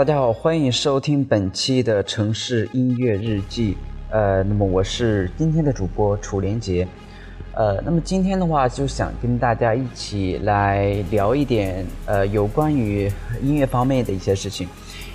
大家好，欢迎收听本期的城市音乐日记。呃，那么我是今天的主播楚连杰。呃，那么今天的话，就想跟大家一起来聊一点呃有关于音乐方面的一些事情。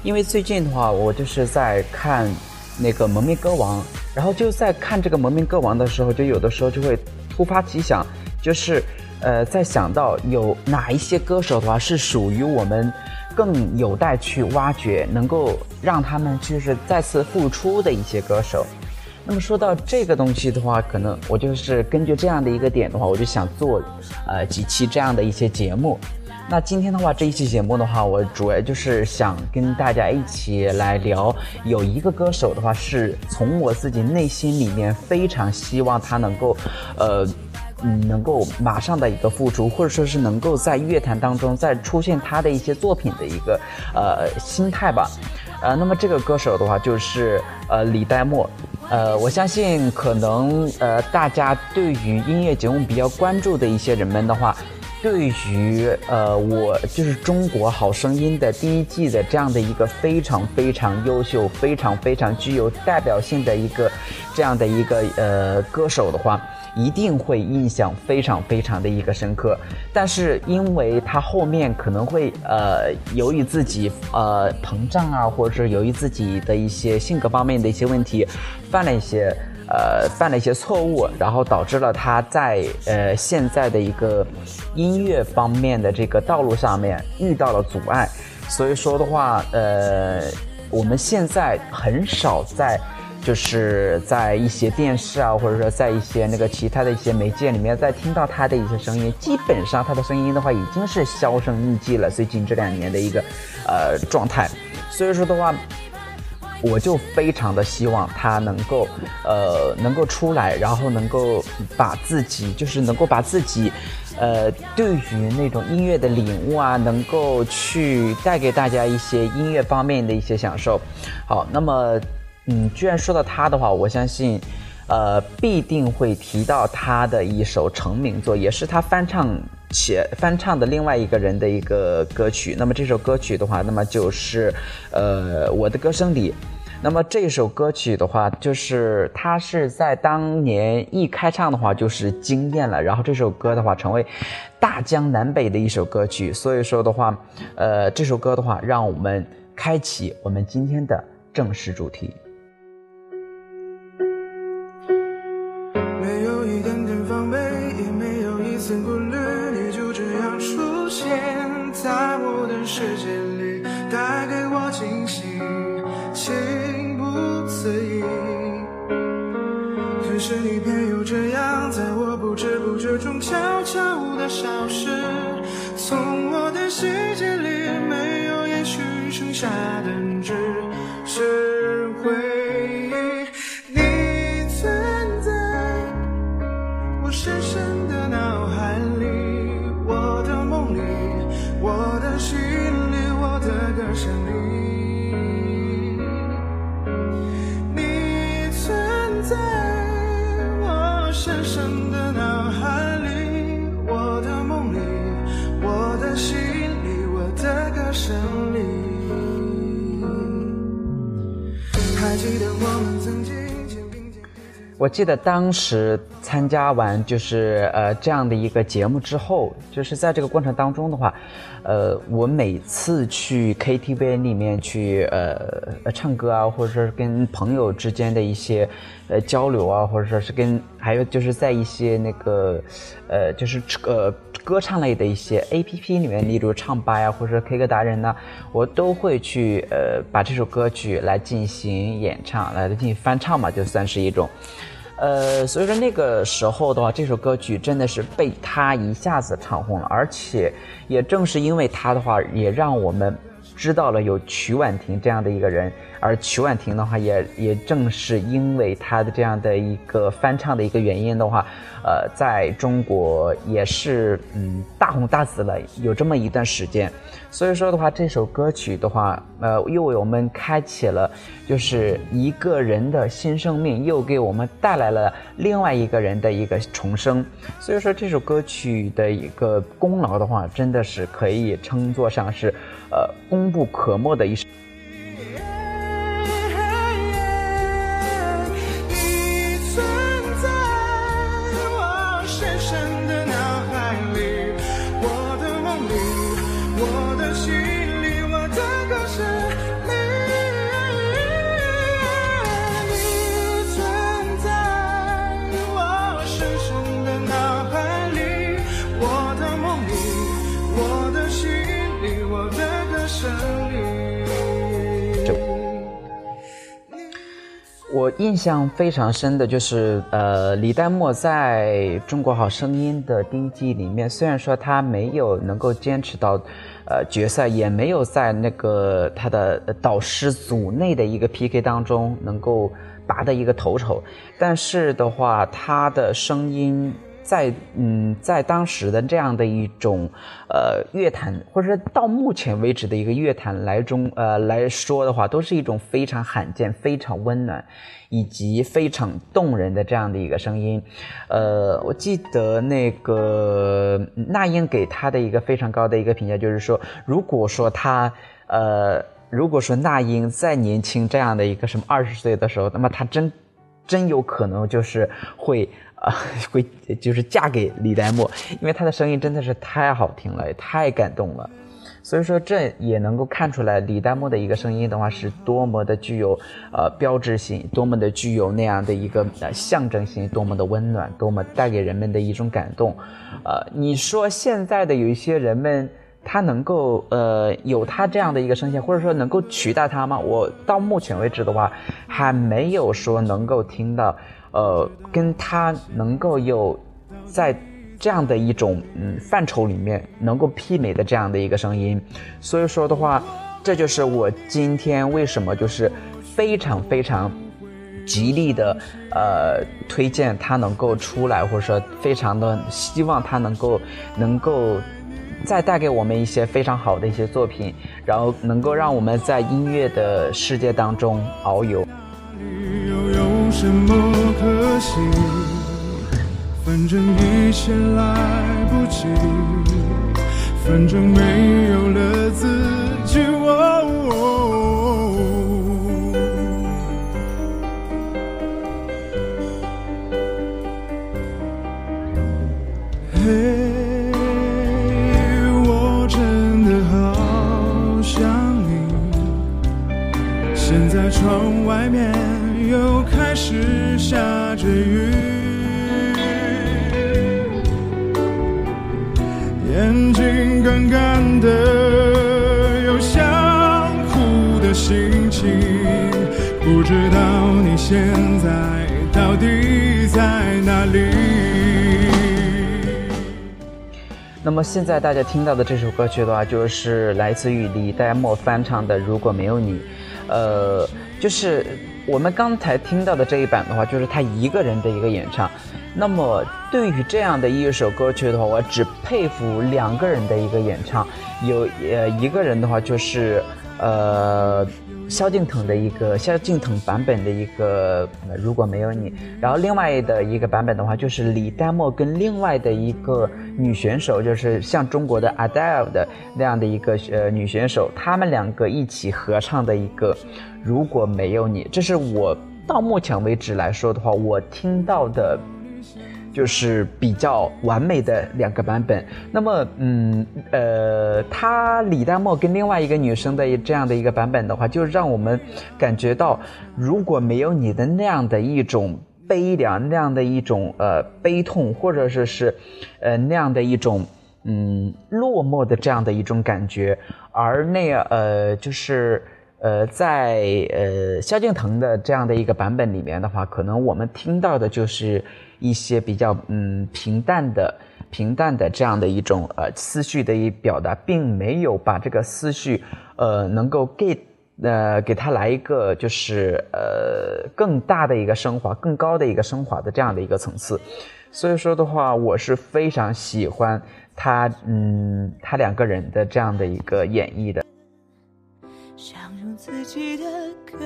因为最近的话，我就是在看那个《蒙面歌王》，然后就在看这个《蒙面歌王》的时候，就有的时候就会突发奇想，就是呃在想到有哪一些歌手的话是属于我们。更有待去挖掘，能够让他们就是再次复出的一些歌手。那么说到这个东西的话，可能我就是根据这样的一个点的话，我就想做呃几期这样的一些节目。那今天的话，这一期节目的话，我主要就是想跟大家一起来聊，有一个歌手的话，是从我自己内心里面非常希望他能够，呃。嗯，能够马上的一个付出，或者说是能够在乐坛当中再出现他的一些作品的一个呃心态吧，呃，那么这个歌手的话就是呃李代沫，呃，我相信可能呃大家对于音乐节目比较关注的一些人们的话，对于呃我就是中国好声音的第一季的这样的一个非常非常优秀、非常非常具有代表性的一个这样的一个呃歌手的话。一定会印象非常非常的一个深刻，但是因为他后面可能会呃由于自己呃膨胀啊，或者是由于自己的一些性格方面的一些问题，犯了一些呃犯了一些错误，然后导致了他在呃现在的一个音乐方面的这个道路上面遇到了阻碍，所以说的话呃我们现在很少在。就是在一些电视啊，或者说在一些那个其他的一些媒介里面，在听到他的一些声音，基本上他的声音的话已经是销声匿迹了。最近这两年的一个呃状态，所以说的话，我就非常的希望他能够呃能够出来，然后能够把自己就是能够把自己呃对于那种音乐的领悟啊，能够去带给大家一些音乐方面的一些享受。好，那么。嗯，居然说到他的话，我相信，呃，必定会提到他的一首成名作，也是他翻唱且翻唱的另外一个人的一个歌曲。那么这首歌曲的话，那么就是，呃，我的歌声里。那么这首歌曲的话，就是他是在当年一开唱的话就是惊艳了，然后这首歌的话成为大江南北的一首歌曲。所以说的话，呃，这首歌的话，让我们开启我们今天的正式主题。悄悄的消失，从我的世界里没有延续，剩下的只是回忆。你存在我深深的脑海里，我的梦里，我的心里，我的歌声里。我记得当时参加完就是呃这样的一个节目之后，就是在这个过程当中的话，呃，我每次去 KTV 里面去呃唱歌啊，或者说是跟朋友之间的一些呃交流啊，或者说是跟还有就是在一些那个呃就是呃歌唱类的一些 A P P 里面，例如唱吧呀，或者说 K 歌达人呢，我都会去呃把这首歌曲来进行演唱，来进行翻唱嘛，就算是一种。呃，所以说那个时候的话，这首歌曲真的是被他一下子唱红了，而且也正是因为他的话，也让我们知道了有曲婉婷这样的一个人。而曲婉婷的话，也也正是因为她的这样的一个翻唱的一个原因的话，呃，在中国也是嗯大红大紫了，有这么一段时间。所以说的话，这首歌曲的话，呃，又为我们开启了就是一个人的新生命，又给我们带来了另外一个人的一个重生。所以说，这首歌曲的一个功劳的话，真的是可以称作上是呃功不可没的一首。象非常深的就是，呃，李代沫在中国好声音的第一季里面，虽然说他没有能够坚持到，呃，决赛，也没有在那个他的导师组内的一个 PK 当中能够拔得一个头筹，但是的话，他的声音。在嗯，在当时的这样的一种呃乐坛，或者说到目前为止的一个乐坛来中呃来说的话，都是一种非常罕见、非常温暖以及非常动人的这样的一个声音。呃，我记得那个那英给他的一个非常高的一个评价，就是说，如果说他呃，如果说那英再年轻这样的一个什么二十岁的时候，那么他真真有可能就是会。会就是嫁给李代沫，因为他的声音真的是太好听了，也太感动了。所以说，这也能够看出来李代沫的一个声音的话，是多么的具有呃标志性，多么的具有那样的一个呃象征性，多么的温暖，多么带给人们的一种感动。呃，你说现在的有一些人们，他能够呃有他这样的一个声线，或者说能够取代他吗？我到目前为止的话，还没有说能够听到。呃，跟他能够有在这样的一种嗯范畴里面能够媲美的这样的一个声音，所以说的话，这就是我今天为什么就是非常非常极力的呃推荐他能够出来，或者说非常的希望他能够能够再带给我们一些非常好的一些作品，然后能够让我们在音乐的世界当中遨游。什么可惜？反正一切来不及，反正没有了自己。嘿，我真的好想你。现在窗外面。又开始下着雨，眼睛干干的，有想哭的心情。不知道你现在到底在哪里？那么现在大家听到的这首歌曲的话，就是来自于李代沫翻唱的《如果没有你》，呃，就是。我们刚才听到的这一版的话，就是他一个人的一个演唱。那么对于这样的一首歌曲的话，我只佩服两个人的一个演唱。有呃一个人的话就是，呃。萧敬腾的一个萧敬腾版本的一个如果没有你，然后另外的一个版本的话，就是李代沫跟另外的一个女选手，就是像中国的 Adele 的那样的一个呃女选手，他们两个一起合唱的一个如果没有你，这是我到目前为止来说的话，我听到的。就是比较完美的两个版本。那么，嗯，呃，他李代沫跟另外一个女生的这样的一个版本的话，就让我们感觉到，如果没有你的那样的一种悲凉，那样的一种呃悲痛，或者说是，呃那样的一种嗯落寞的这样的一种感觉，而那呃就是呃在呃萧敬腾的这样的一个版本里面的话，可能我们听到的就是一些比较嗯平淡的平淡的这样的一种呃思绪的一表达，并没有把这个思绪呃能够给呃给他来一个就是呃更大的一个升华、更高的一个升华的这样的一个层次。所以说的话，我是非常喜欢他，嗯，他两个人的这样的一个演绎的。想用自己的歌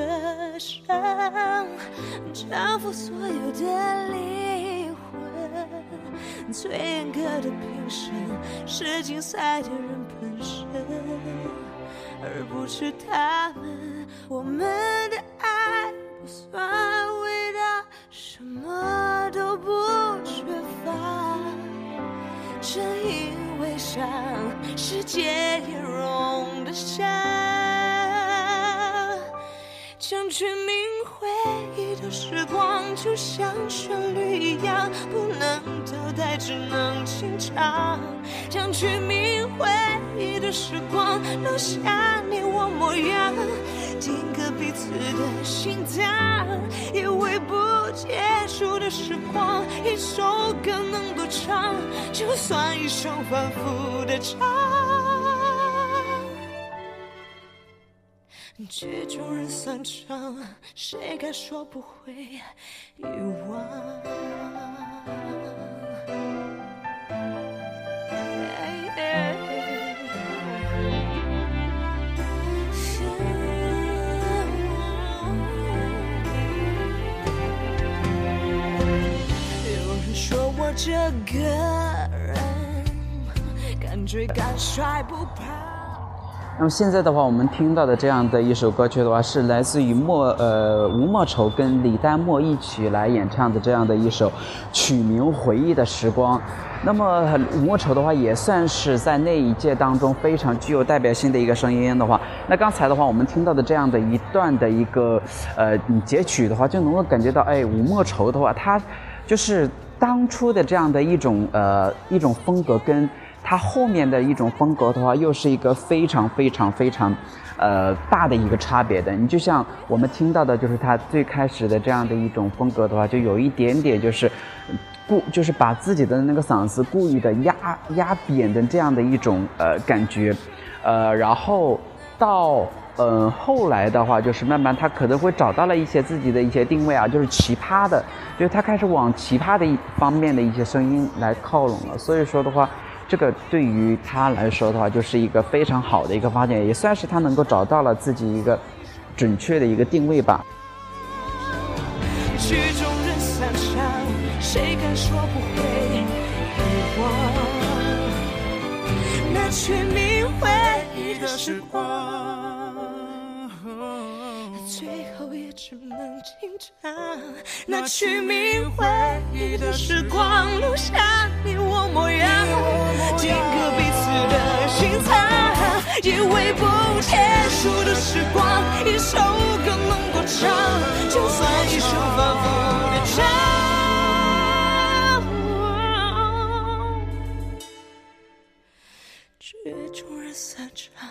声征服所有的灵魂，最严格的评审是竞赛的人本身，而不是他们。我们的爱不算伟大，什么都不缺乏，正因为伤世界也容得下。将去铭回忆的时光，就像旋律一样，不能倒带，只能清唱。将去铭回忆的时光，留下你我模样，定格彼此的心脏。以为不结束的时光，一首歌能多长？就算一生反复的唱。曲终人散场，谁该说不会遗忘？有人说我这个人，敢追敢甩不怕。那么现在的话，我们听到的这样的一首歌曲的话，是来自于莫呃吴莫愁跟李代沫一起来演唱的这样的一首曲名《回忆的时光》。那么吴莫愁的话，也算是在那一届当中非常具有代表性的一个声音的话。那刚才的话，我们听到的这样的一段的一个呃截取的话，就能够感觉到，哎，吴莫愁的话，他就是当初的这样的一种呃一种风格跟。它后面的一种风格的话，又是一个非常非常非常，呃大的一个差别的。你就像我们听到的，就是它最开始的这样的一种风格的话，就有一点点就是故，就是把自己的那个嗓子故意的压压扁的这样的一种呃感觉，呃，然后到嗯后来的话，就是慢慢他可能会找到了一些自己的一些定位啊，就是奇葩的，就是他开始往奇葩的一方面的一些声音来靠拢了。所以说的话。这个对于他来说的话，就是一个非常好的一个发现，也算是他能够找到了自己一个准确的一个定位吧。曲终人散场，谁敢说不会遗忘？那去铭回忆的时光，最后也只能轻唱。那曲名回忆的时光，留下你我模样，定格彼此的心脏。以为不结束的时光，一首歌能多长？就算一生反复的唱，曲终人散场，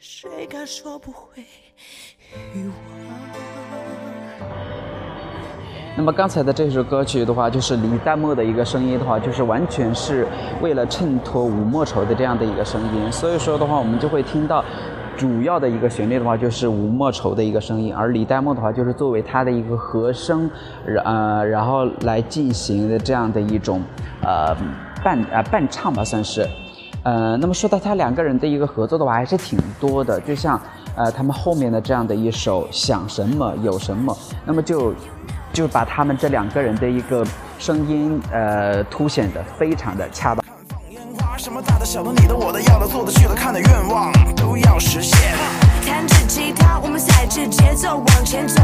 谁敢说不会遗忘？那么刚才的这首歌曲的话，就是李代沫的一个声音的话，就是完全是为了衬托吴莫愁的这样的一个声音。所以说的话，我们就会听到主要的一个旋律的话，就是吴莫愁的一个声音，而李代沫的话，就是作为他的一个和声，呃，然后来进行的这样的一种呃伴呃伴唱吧，算是。呃，那么说到他两个人的一个合作的话，还是挺多的。就像呃他们后面的这样的一首《想什么有什么》，那么就。就把他们这两个人的一个声音，呃，凸显的非常的恰当。什么大的小的你的我的要的做的去了看的愿望都要实现。弹着吉他，我们踩着节奏往前走。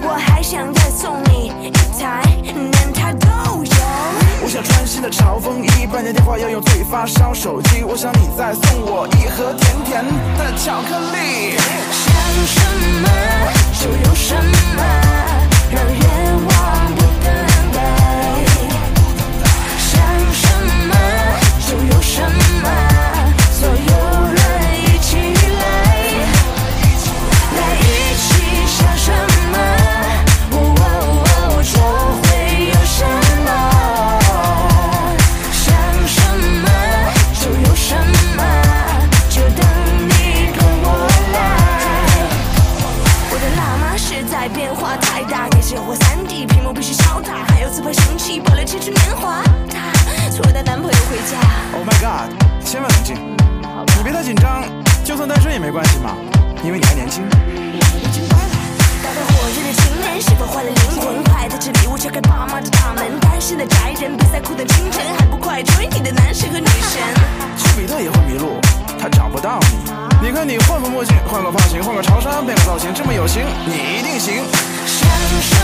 我还想再送你一台，连台都有。我想穿新的潮风衣，半年电话要用最发烧手机。我想你再送我一盒甜甜的巧克力。想什么就有什么。行。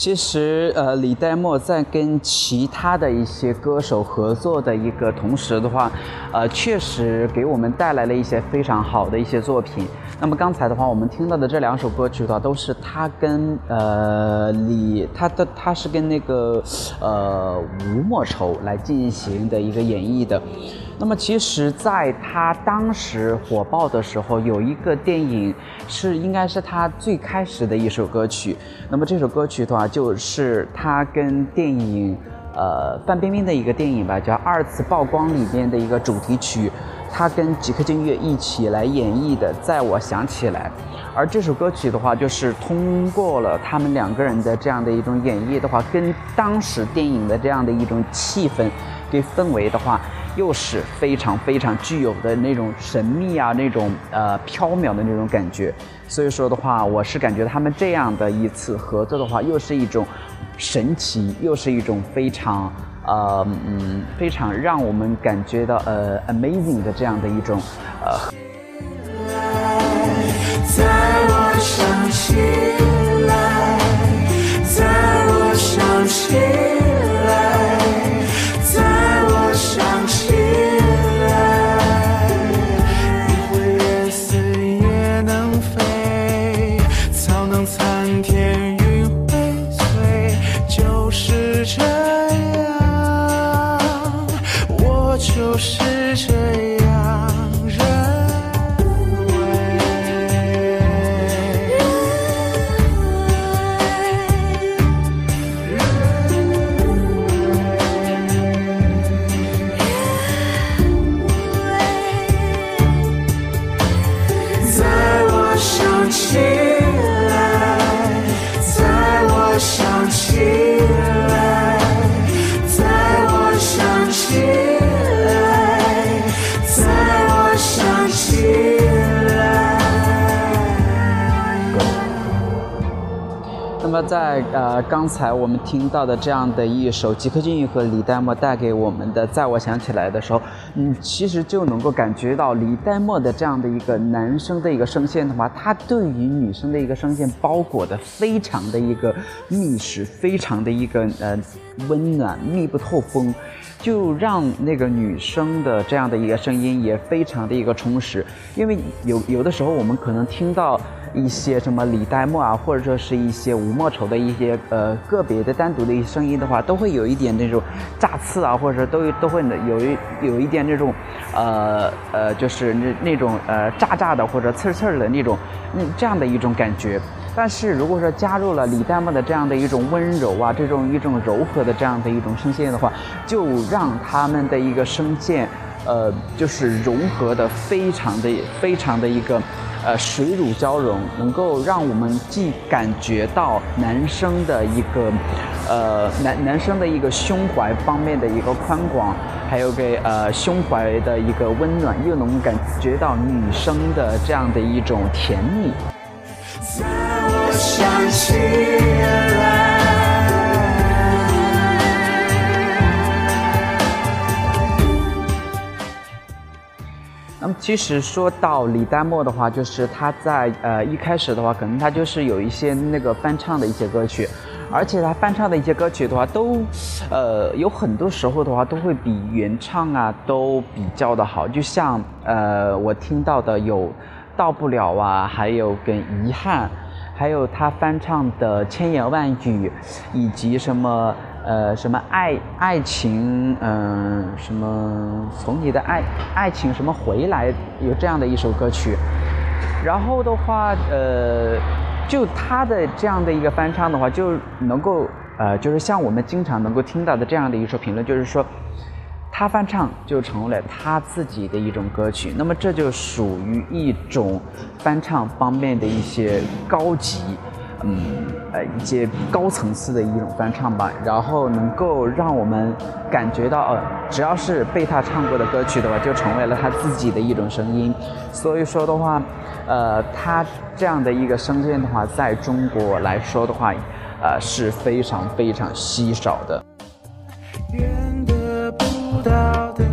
其实，呃，李代沫在跟其他的一些歌手合作的一个同时的话，呃，确实给我们带来了一些非常好的一些作品。那么刚才的话，我们听到的这两首歌曲的话，都是他跟呃李他的他是跟那个呃吴莫愁来进行的一个演绎的。那么其实，在他当时火爆的时候，有一个电影是应该是他最开始的一首歌曲。那么这首歌曲的话，就是他跟电影呃范冰冰的一个电影吧，叫《二次曝光》里边的一个主题曲，他跟吉克隽逸一起来演绎的《在我想起来》。而这首歌曲的话，就是通过了他们两个人的这样的一种演绎的话，跟当时电影的这样的一种气氛跟氛围的话，又是非常非常具有的那种神秘啊，那种呃飘渺的那种感觉。所以说的话，我是感觉他们这样的一次合作的话，又是一种神奇，又是一种非常呃嗯非常让我们感觉到呃 amazing 的这样的一种呃。在我想起那么在呃刚才我们听到的这样的一首吉克隽逸和李代沫带给我们的《在我想起来》的时候，嗯，其实就能够感觉到李代沫的这样的一个男生的一个声线的话，他对于女生的一个声线包裹的非常的一个密实，非常的一个呃温暖，密不透风。就让那个女生的这样的一个声音也非常的一个充实，因为有有的时候我们可能听到一些什么李代沫啊，或者说是一些吴莫愁的一些呃个别的单独的一些声音的话，都会有一点那种炸刺啊，或者说都都会有一有一点那种呃呃就是那那种呃炸炸的或者刺刺的那种嗯这样的一种感觉。但是如果说加入了李代沫的这样的一种温柔啊，这种一种柔和的这样的一种声线的话，就让他们的一个声线，呃，就是融合的非常的非常的一个，呃，水乳交融，能够让我们既感觉到男生的一个，呃，男男生的一个胸怀方面的一个宽广，还有给呃胸怀的一个温暖，又能感觉到女生的这样的一种甜蜜。在我想起其实说到李代沫的话，就是他在呃一开始的话，可能他就是有一些那个翻唱的一些歌曲，而且他翻唱的一些歌曲的话，都呃有很多时候的话都会比原唱啊都比较的好，就像呃我听到的有到不了啊，还有跟遗憾，还有他翻唱的千言万语，以及什么。呃，什么爱爱情，嗯、什么从你的爱爱情什么回来，有这样的一首歌曲。然后的话，呃，就他的这样的一个翻唱的话，就能够呃，就是像我们经常能够听到的这样的一首评论，就是说，他翻唱就成为了他自己的一种歌曲。那么这就属于一种翻唱方面的一些高级。嗯，呃，一些高层次的一种翻唱吧，然后能够让我们感觉到，呃，只要是被他唱过的歌曲的话，就成为了他自己的一种声音。所以说的话，呃，他这样的一个声线的话，在中国来说的话，呃，是非常非常稀少的。远得不到的。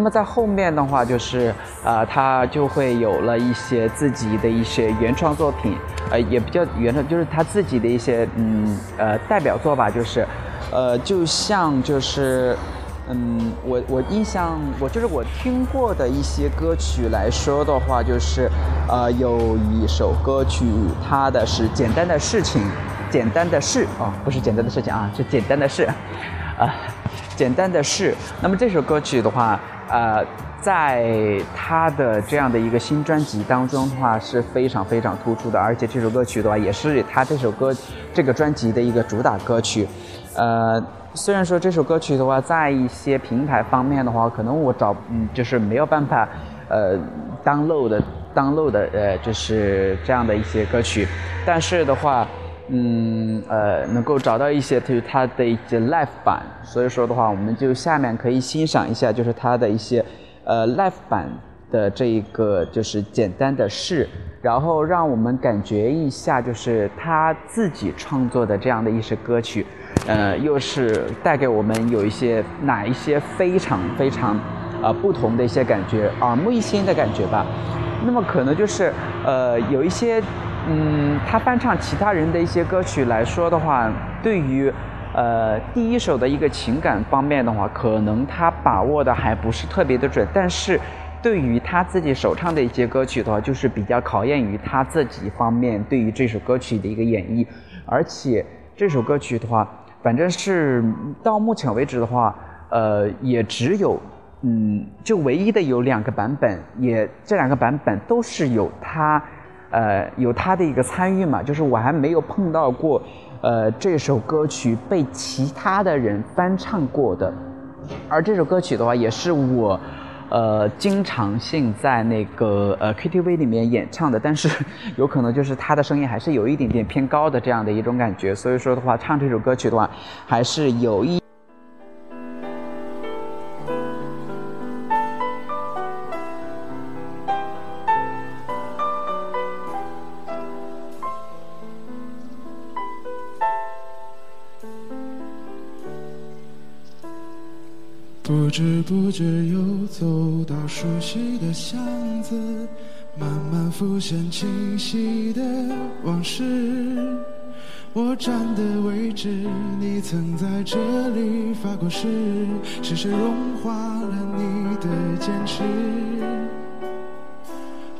那么在后面的话，就是呃，他就会有了一些自己的一些原创作品，呃，也比较原创，就是他自己的一些嗯呃代表作吧，就是，呃，就像就是，嗯，我我印象我就是我听过的一些歌曲来说的话，就是，呃，有一首歌曲，它的是简单的事情，简单的事哦，不是简单的事情啊，是简单的事，啊。简单的事。那么这首歌曲的话，呃，在他的这样的一个新专辑当中的话是非常非常突出的，而且这首歌曲的话也是他这首歌这个专辑的一个主打歌曲。呃，虽然说这首歌曲的话，在一些平台方面的话，可能我找嗯就是没有办法呃 download 的 download 的呃就是这样的一些歌曲，但是的话。嗯，呃，能够找到一些就是它的一些 live 版，所以说的话，我们就下面可以欣赏一下，就是它的一些呃 live 版的这一个就是简单的事，然后让我们感觉一下，就是他自己创作的这样的一些歌曲，呃，又是带给我们有一些哪一些非常非常呃不同的一些感觉，耳目一新的感觉吧。那么可能就是呃有一些。嗯，他翻唱其他人的一些歌曲来说的话，对于呃第一首的一个情感方面的话，可能他把握的还不是特别的准。但是，对于他自己首唱的一些歌曲的话，就是比较考验于他自己方面对于这首歌曲的一个演绎。而且这首歌曲的话，反正是到目前为止的话，呃，也只有嗯，就唯一的有两个版本，也这两个版本都是有他。呃，有他的一个参与嘛，就是我还没有碰到过，呃，这首歌曲被其他的人翻唱过的，而这首歌曲的话，也是我，呃，经常性在那个呃 KTV 里面演唱的，但是 有可能就是他的声音还是有一点点偏高的这样的一种感觉，所以说的话，唱这首歌曲的话，还是有一。不知不觉又走到熟悉的巷子，慢慢浮现清晰的往事。我站的位置，你曾在这里发过誓，是谁融化了你的坚持？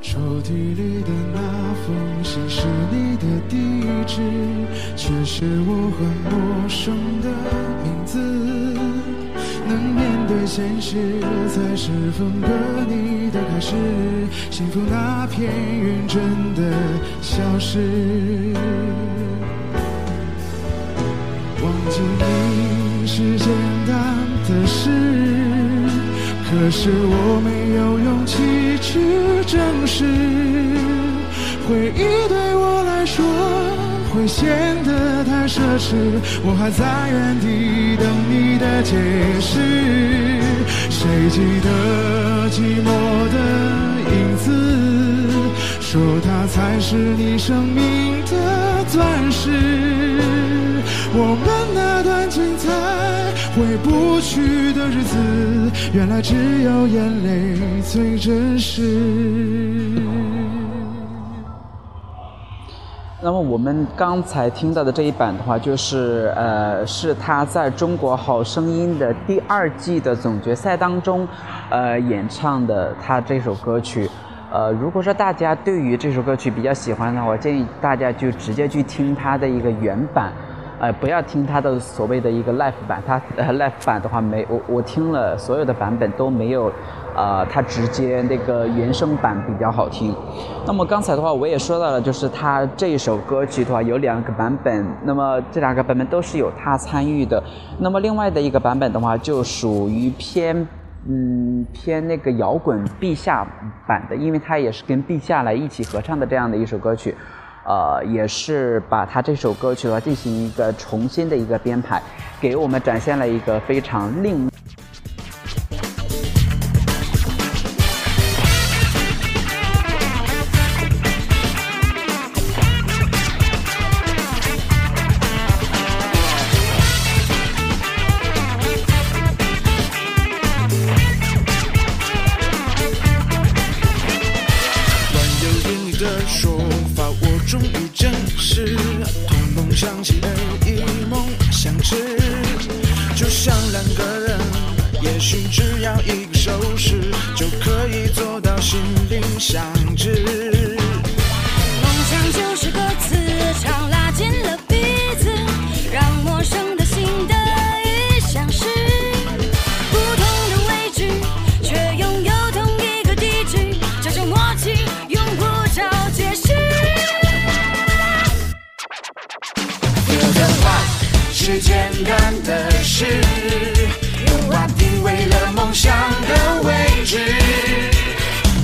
抽屉里的那封信是你的地址，却是我很陌生的名字。能面对现实，才是分割你的开始。幸福那片云真的消失。忘记你是简单的事，可是我没有勇气去正视。回忆对我来说会显得太奢侈，我还在原地等你的解释。谁记得寂寞的影子？说它才是你生命的钻石。我们那段精彩回不去的日子，原来只有眼泪最真实。那么我们刚才听到的这一版的话，就是呃，是他在中国好声音的第二季的总决赛当中，呃，演唱的他这首歌曲。呃，如果说大家对于这首歌曲比较喜欢的话，我建议大家就直接去听他的一个原版，呃，不要听他的所谓的一个 live 版。他 live 版的话没我我听了所有的版本都没有。啊，它直接那个原声版比较好听。那么刚才的话，我也说到了，就是他这一首歌曲的话有两个版本，那么这两个版本都是有他参与的。那么另外的一个版本的话，就属于偏嗯偏那个摇滚陛下版的，因为他也是跟陛下来一起合唱的这样的一首歌曲，呃，也是把他这首歌曲的话进行一个重新的一个编排，给我们展现了一个非常另。是简单的事，用画定位了梦想的位置。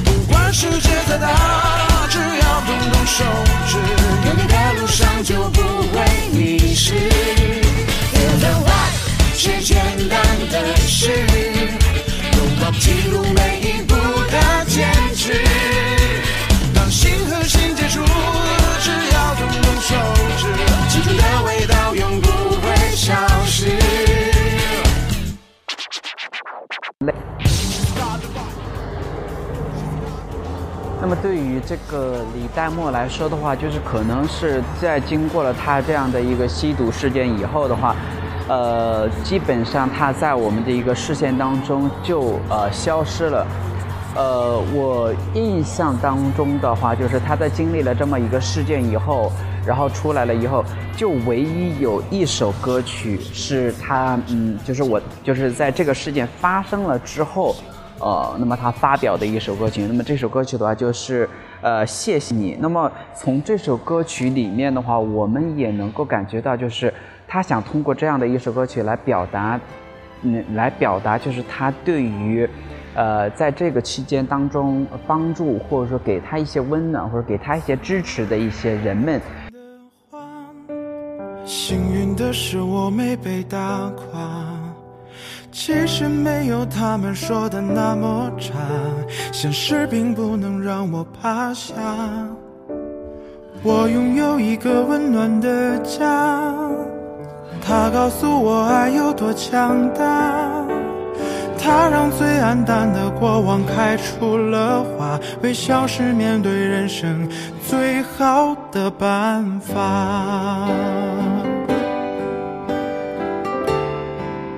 不管世界再大，只要动动手指，勇敢的路上就不会迷失。写文案是简单的事，用画记录每一步的坚持。当心和心接触，只要动动手。那么对于这个李代沫来说的话，就是可能是在经过了他这样的一个吸毒事件以后的话，呃，基本上他在我们的一个视线当中就呃消失了。呃，我印象当中的话，就是他在经历了这么一个事件以后，然后出来了以后，就唯一有一首歌曲是他，嗯，就是我就是在这个事件发生了之后。呃，那么他发表的一首歌曲，那么这首歌曲的话就是呃谢谢你。那么从这首歌曲里面的话，我们也能够感觉到，就是他想通过这样的一首歌曲来表达，嗯，来表达就是他对于，呃，在这个期间当中帮助或者说给他一些温暖或者给他一些支持的一些人们。幸运的是我没被打垮。其实没有他们说的那么差，现实并不能让我趴下。我拥有一个温暖的家，他告诉我爱有多强大。他让最黯淡的过往开出了花，微笑是面对人生最好的办法。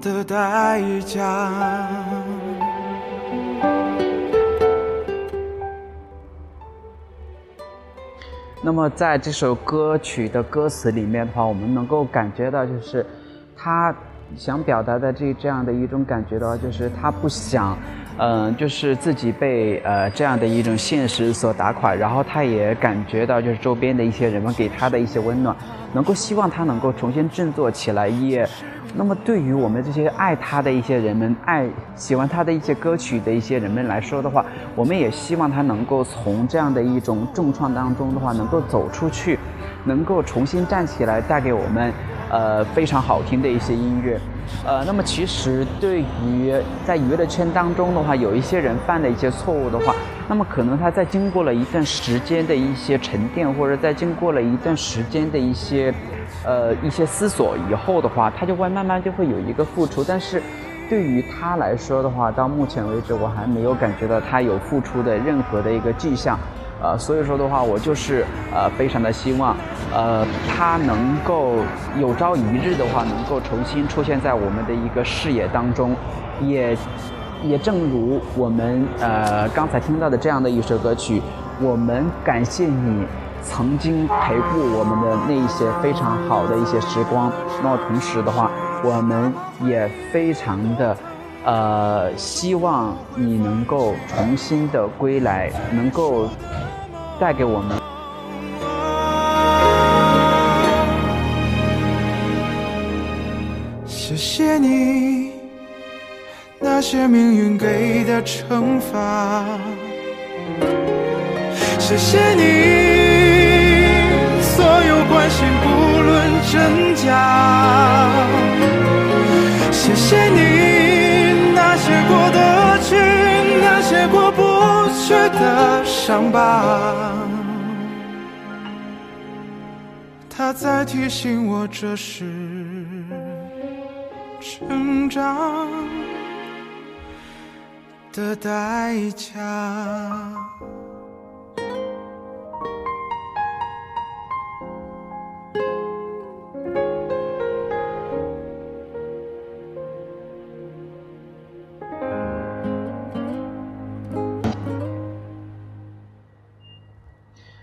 的代价。那么，在这首歌曲的歌词里面的话，我们能够感觉到，就是他想表达的这这样的一种感觉的话，就是他不想，嗯，就是自己被呃这样的一种现实所打垮，然后他也感觉到就是周边的一些人们给他的一些温暖，能够希望他能够重新振作起来。也，那么对于我们这些爱他的一些人们，爱喜欢他的一些歌曲的一些人们来说的话，我们也希望他能够从这样的一种重创当中的话，能够走出去，能够重新站起来，带给我们呃非常好听的一些音乐。呃，那么其实对于在娱乐圈当中的话，有一些人犯的一些错误的话，那么可能他在经过了一段时间的一些沉淀，或者在经过了一段时间的一些呃一些思索以后的话，他就会慢慢就会有一个付出。但是对于他来说的话，到目前为止，我还没有感觉到他有付出的任何的一个迹象。呃，所以说的话，我就是呃，非常的希望，呃，他能够有朝一日的话，能够重新出现在我们的一个视野当中，也也正如我们呃刚才听到的这样的一首歌曲，我们感谢你曾经陪护我们的那一些非常好的一些时光。那么同时的话，我们也非常的呃希望你能够重新的归来，能够。带给我们。谢谢你那些命运给的惩罚，谢谢你所有关心不论真假，谢谢你那些过得去，那些过不去的伤疤。他在提醒我，这是成长的代价。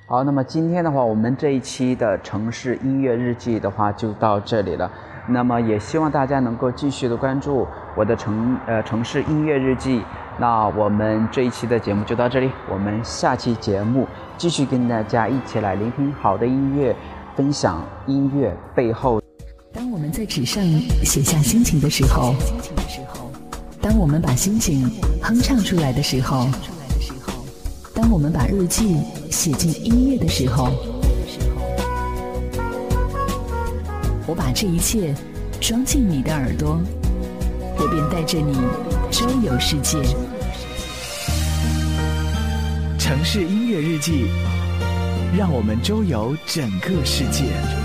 好，那么今天的话，我们这一期的城市音乐日记的话就到这里了。那么也希望大家能够继续的关注我的城呃城市音乐日记。那我们这一期的节目就到这里，我们下期节目继续跟大家一起来聆听好的音乐，分享音乐背后。当我们在纸上写下心情的时候，当我们把心情哼唱出来的时候。当我们把日记写进音乐的时候，我把这一切装进你的耳朵，我便带着你周游世界。城市音乐日记，让我们周游整个世界。